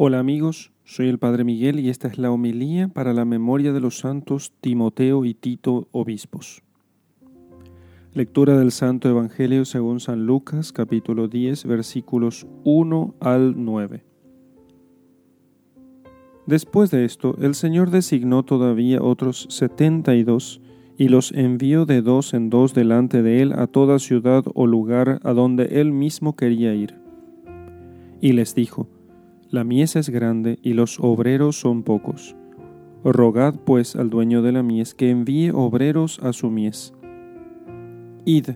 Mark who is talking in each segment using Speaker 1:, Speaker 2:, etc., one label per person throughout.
Speaker 1: Hola amigos, soy el Padre Miguel y esta es la homilía para la memoria de los santos Timoteo y Tito, obispos. Lectura del Santo Evangelio según San Lucas, capítulo 10, versículos 1 al 9. Después de esto, el Señor designó todavía otros setenta y dos, y los envió de dos en dos delante de él a toda ciudad o lugar a donde él mismo quería ir. Y les dijo, la mies es grande y los obreros son pocos. Rogad pues al dueño de la mies que envíe obreros a su mies. Id,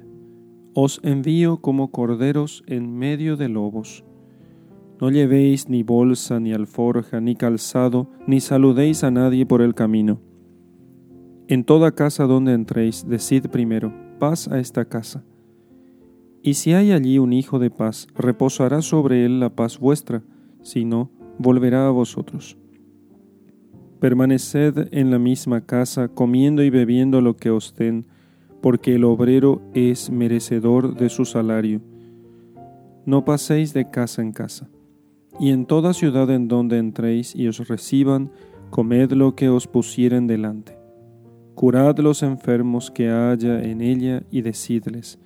Speaker 1: os envío como corderos en medio de lobos. No llevéis ni bolsa, ni alforja, ni calzado, ni saludéis a nadie por el camino. En toda casa donde entréis, decid primero, paz a esta casa. Y si hay allí un hijo de paz, reposará sobre él la paz vuestra, si no, volverá a vosotros. Permaneced en la misma casa, comiendo y bebiendo lo que os den, porque el obrero es merecedor de su salario. No paséis de casa en casa. Y en toda ciudad en donde entréis y os reciban, comed lo que os pusieren delante. Curad los enfermos que haya en ella y decidles,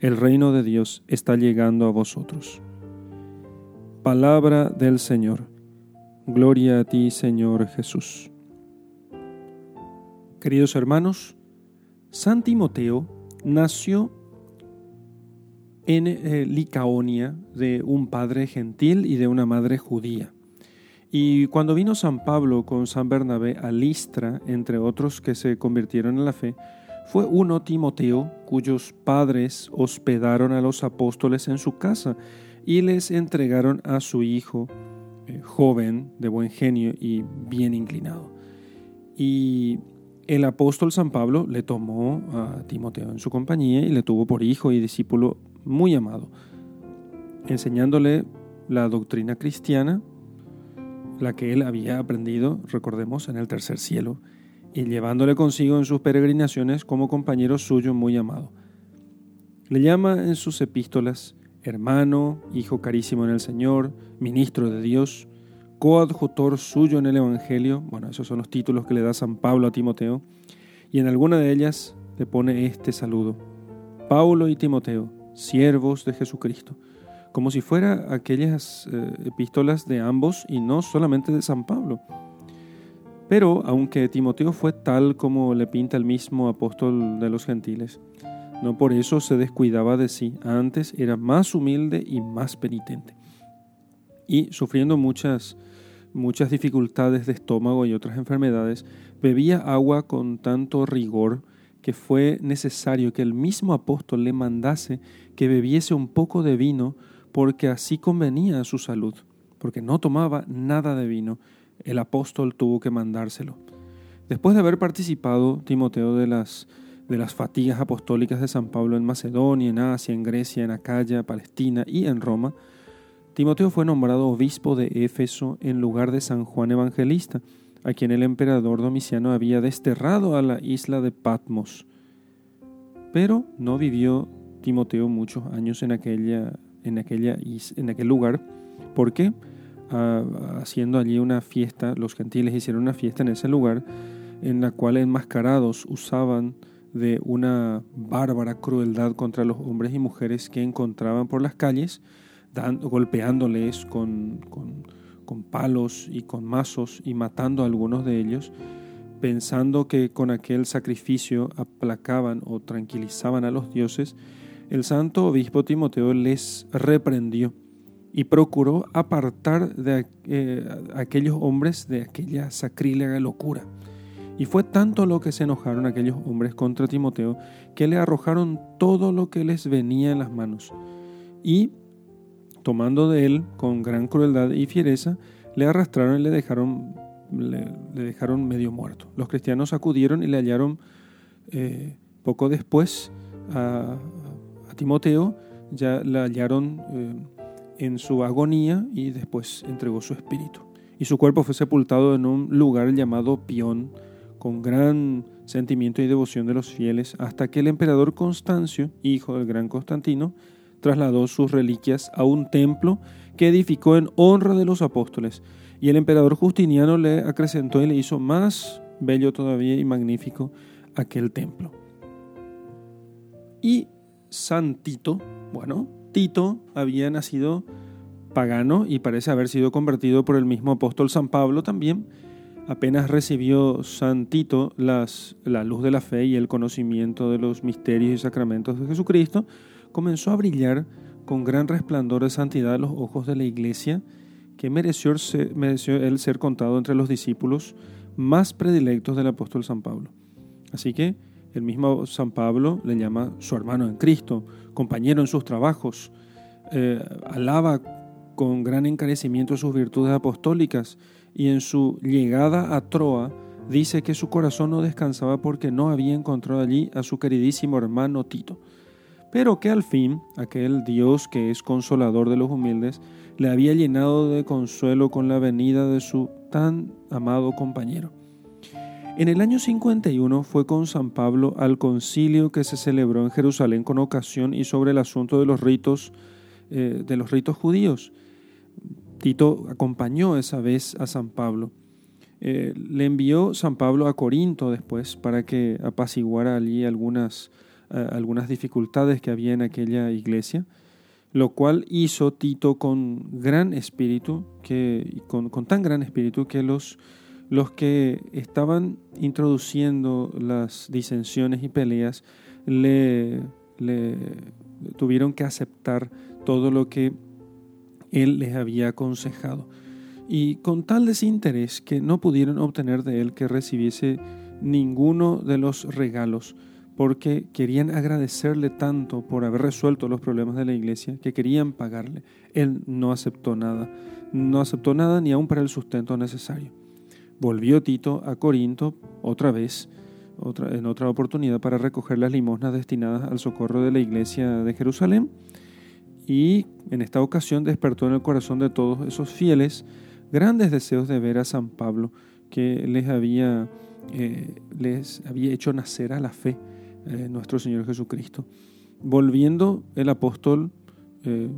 Speaker 1: el reino de Dios está llegando a vosotros. Palabra del Señor. Gloria a ti, Señor Jesús. Queridos hermanos, San Timoteo nació en eh, Licaonia de un padre gentil y de una madre judía. Y cuando vino San Pablo con San Bernabé a Listra, entre otros que se convirtieron en la fe, fue uno Timoteo, cuyos padres hospedaron a los apóstoles en su casa y les entregaron a su hijo eh, joven, de buen genio y bien inclinado. Y el apóstol San Pablo le tomó a Timoteo en su compañía y le tuvo por hijo y discípulo muy amado, enseñándole la doctrina cristiana, la que él había aprendido, recordemos, en el tercer cielo, y llevándole consigo en sus peregrinaciones como compañero suyo muy amado. Le llama en sus epístolas hermano, hijo carísimo en el Señor, ministro de Dios, coadjutor suyo en el Evangelio, bueno, esos son los títulos que le da San Pablo a Timoteo, y en alguna de ellas le pone este saludo, Pablo y Timoteo, siervos de Jesucristo, como si fuera aquellas eh, epístolas de ambos y no solamente de San Pablo. Pero aunque Timoteo fue tal como le pinta el mismo apóstol de los gentiles, no por eso se descuidaba de sí, antes era más humilde y más penitente. Y sufriendo muchas, muchas dificultades de estómago y otras enfermedades, bebía agua con tanto rigor que fue necesario que el mismo apóstol le mandase que bebiese un poco de vino porque así convenía a su salud, porque no tomaba nada de vino. El apóstol tuvo que mandárselo. Después de haber participado Timoteo de las de las fatigas apostólicas de San Pablo en Macedonia, en Asia, en Grecia, en Acaya, Palestina y en Roma, Timoteo fue nombrado obispo de Éfeso en lugar de San Juan Evangelista, a quien el emperador Domiciano había desterrado a la isla de Patmos. Pero no vivió Timoteo muchos años en, aquella, en, aquella, en aquel lugar, porque ah, haciendo allí una fiesta, los gentiles hicieron una fiesta en ese lugar, en la cual enmascarados usaban de una bárbara crueldad contra los hombres y mujeres que encontraban por las calles, dando, golpeándoles con, palos y con mazos y matando a algunos de ellos, pensando que con aquel sacrificio aplacaban o tranquilizaban a los dioses, el santo obispo Timoteo les reprendió y procuró apartar de eh, aquellos hombres de aquella sacrílega locura. Y fue tanto lo que se enojaron aquellos hombres contra Timoteo que le arrojaron todo lo que les venía en las manos. Y, tomando de él con gran crueldad y fiereza, le arrastraron y le dejaron, le, dejaron medio muerto. Los cristianos acudieron y le hallaron eh, poco después a, Timoteo, ya le hallaron eh, en su agonía y después entregó su espíritu. Y su cuerpo fue sepultado en un lugar llamado Pión, con gran sentimiento y devoción de los fieles, hasta que el emperador Constancio, hijo del gran Constantino, trasladó sus reliquias a un templo que edificó en honra de los apóstoles. Y el emperador Justiniano le acrecentó y le hizo más bello todavía y magnífico aquel templo. Y San Tito, bueno, Tito había nacido pagano y parece haber sido convertido por el mismo apóstol San Pablo también. Apenas recibió San Tito las, la luz de la fe y el conocimiento de los misterios y sacramentos de Jesucristo, comenzó a brillar con gran resplandor de santidad los ojos de la iglesia, que mereció, mereció ser contado entre los discípulos más predilectos del apóstol San Pablo. Así que el mismo San Pablo le llama su hermano en Cristo, compañero en sus trabajos, eh, alaba con gran encarecimiento sus virtudes apostólicas y en su llegada a Troa dice que su corazón no descansaba porque no había encontrado allí a su queridísimo hermano Tito, pero que al fin aquel Dios que es consolador de los humildes le había llenado de consuelo con la venida de su tan amado compañero. En el año 51 fue con San Pablo al concilio que se celebró en Jerusalén con ocasión y sobre el asunto de los ritos, eh, de los ritos judíos. Tito acompañó esa vez a San Pablo. Eh, le envió San Pablo a Corinto después para que apaciguara allí algunas, eh, algunas dificultades que había en aquella iglesia, lo cual hizo Tito con gran espíritu, que, con, con tan gran espíritu que los los que estaban introduciendo las disensiones y peleas le, tuvieron que aceptar todo lo que él les había aconsejado. Y con tal desinterés que no pudieron obtener de él que recibiese ninguno de los regalos, porque querían agradecerle tanto por haber resuelto los problemas de la iglesia, que querían pagarle. Él no aceptó nada, no aceptó nada ni aun para el sustento necesario. Volvió Tito a Corinto otra vez, en otra oportunidad, para recoger las limosnas destinadas al socorro de la iglesia de Jerusalén. Y en esta ocasión despertó en el corazón de todos esos fieles grandes deseos de ver a San Pablo, que les había, eh, les había hecho nacer a la fe eh, nuestro Señor Jesucristo. Volviendo el apóstol eh,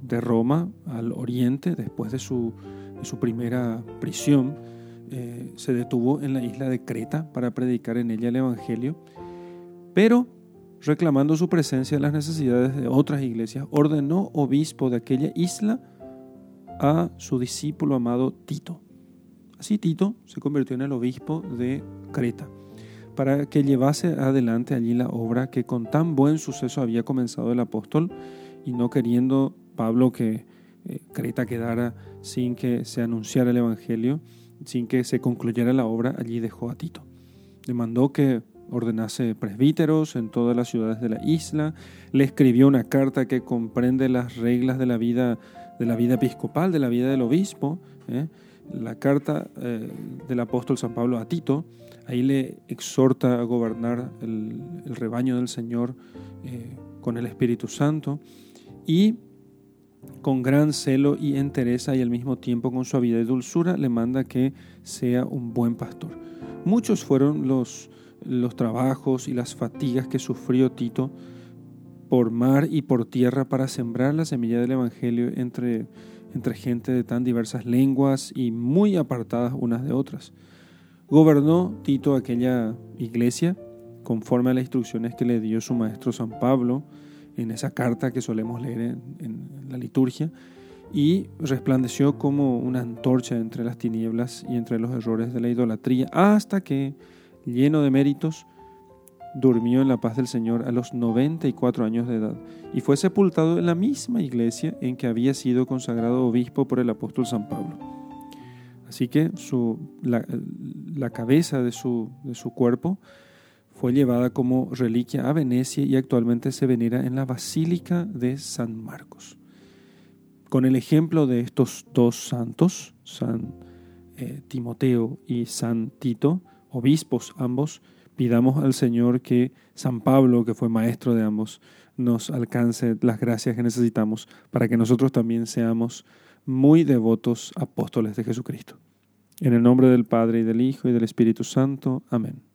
Speaker 1: de Roma al oriente, después de su, de su primera prisión, se detuvo en la isla de Creta para predicar en ella el Evangelio, pero reclamando su presencia en las necesidades de otras iglesias, ordenó obispo de aquella isla a su discípulo amado Tito. Así Tito se convirtió en el obispo de Creta, para que llevase adelante allí la obra que con tan buen suceso había comenzado el apóstol, y no queriendo Pablo que eh, Creta quedara sin que se anunciara el Evangelio, sin que se concluyera la obra, allí dejó a Tito. Le mandó que ordenase presbíteros en todas las ciudades de la isla, le escribió una carta que comprende las reglas de la vida, de la vida episcopal, de la vida del obispo, ¿eh? la carta eh, del apóstol San Pablo a Tito, ahí le exhorta a gobernar el, rebaño del Señor eh, con el Espíritu Santo y con gran celo y entereza y al mismo tiempo con suavidad y dulzura le manda que sea un buen pastor. Muchos fueron los, los trabajos y las fatigas que sufrió Tito por mar y por tierra para sembrar la semilla del Evangelio entre, entre gente de tan diversas lenguas y muy apartadas unas de otras. Gobernó Tito aquella iglesia conforme a las instrucciones que le dio su maestro San Pablo, en esa carta que solemos leer en, la liturgia, y resplandeció como una antorcha entre las tinieblas y entre los errores de la idolatría, hasta que, lleno de méritos, durmió en la paz del Señor a los 94 años de edad y fue sepultado en la misma iglesia en que había sido consagrado obispo por el apóstol San Pablo. Así que la, cabeza de su, de su cuerpo fue llevada como reliquia a Venecia y actualmente se venera en la Basílica de San Marcos. Con el ejemplo de estos dos santos, San eh, Timoteo y San Tito, obispos ambos, pidamos al Señor que San Pablo, que fue maestro de ambos, nos alcance las gracias que necesitamos para que nosotros también seamos muy devotos apóstoles de Jesucristo. En el nombre del Padre y del Hijo y del Espíritu Santo. Amén.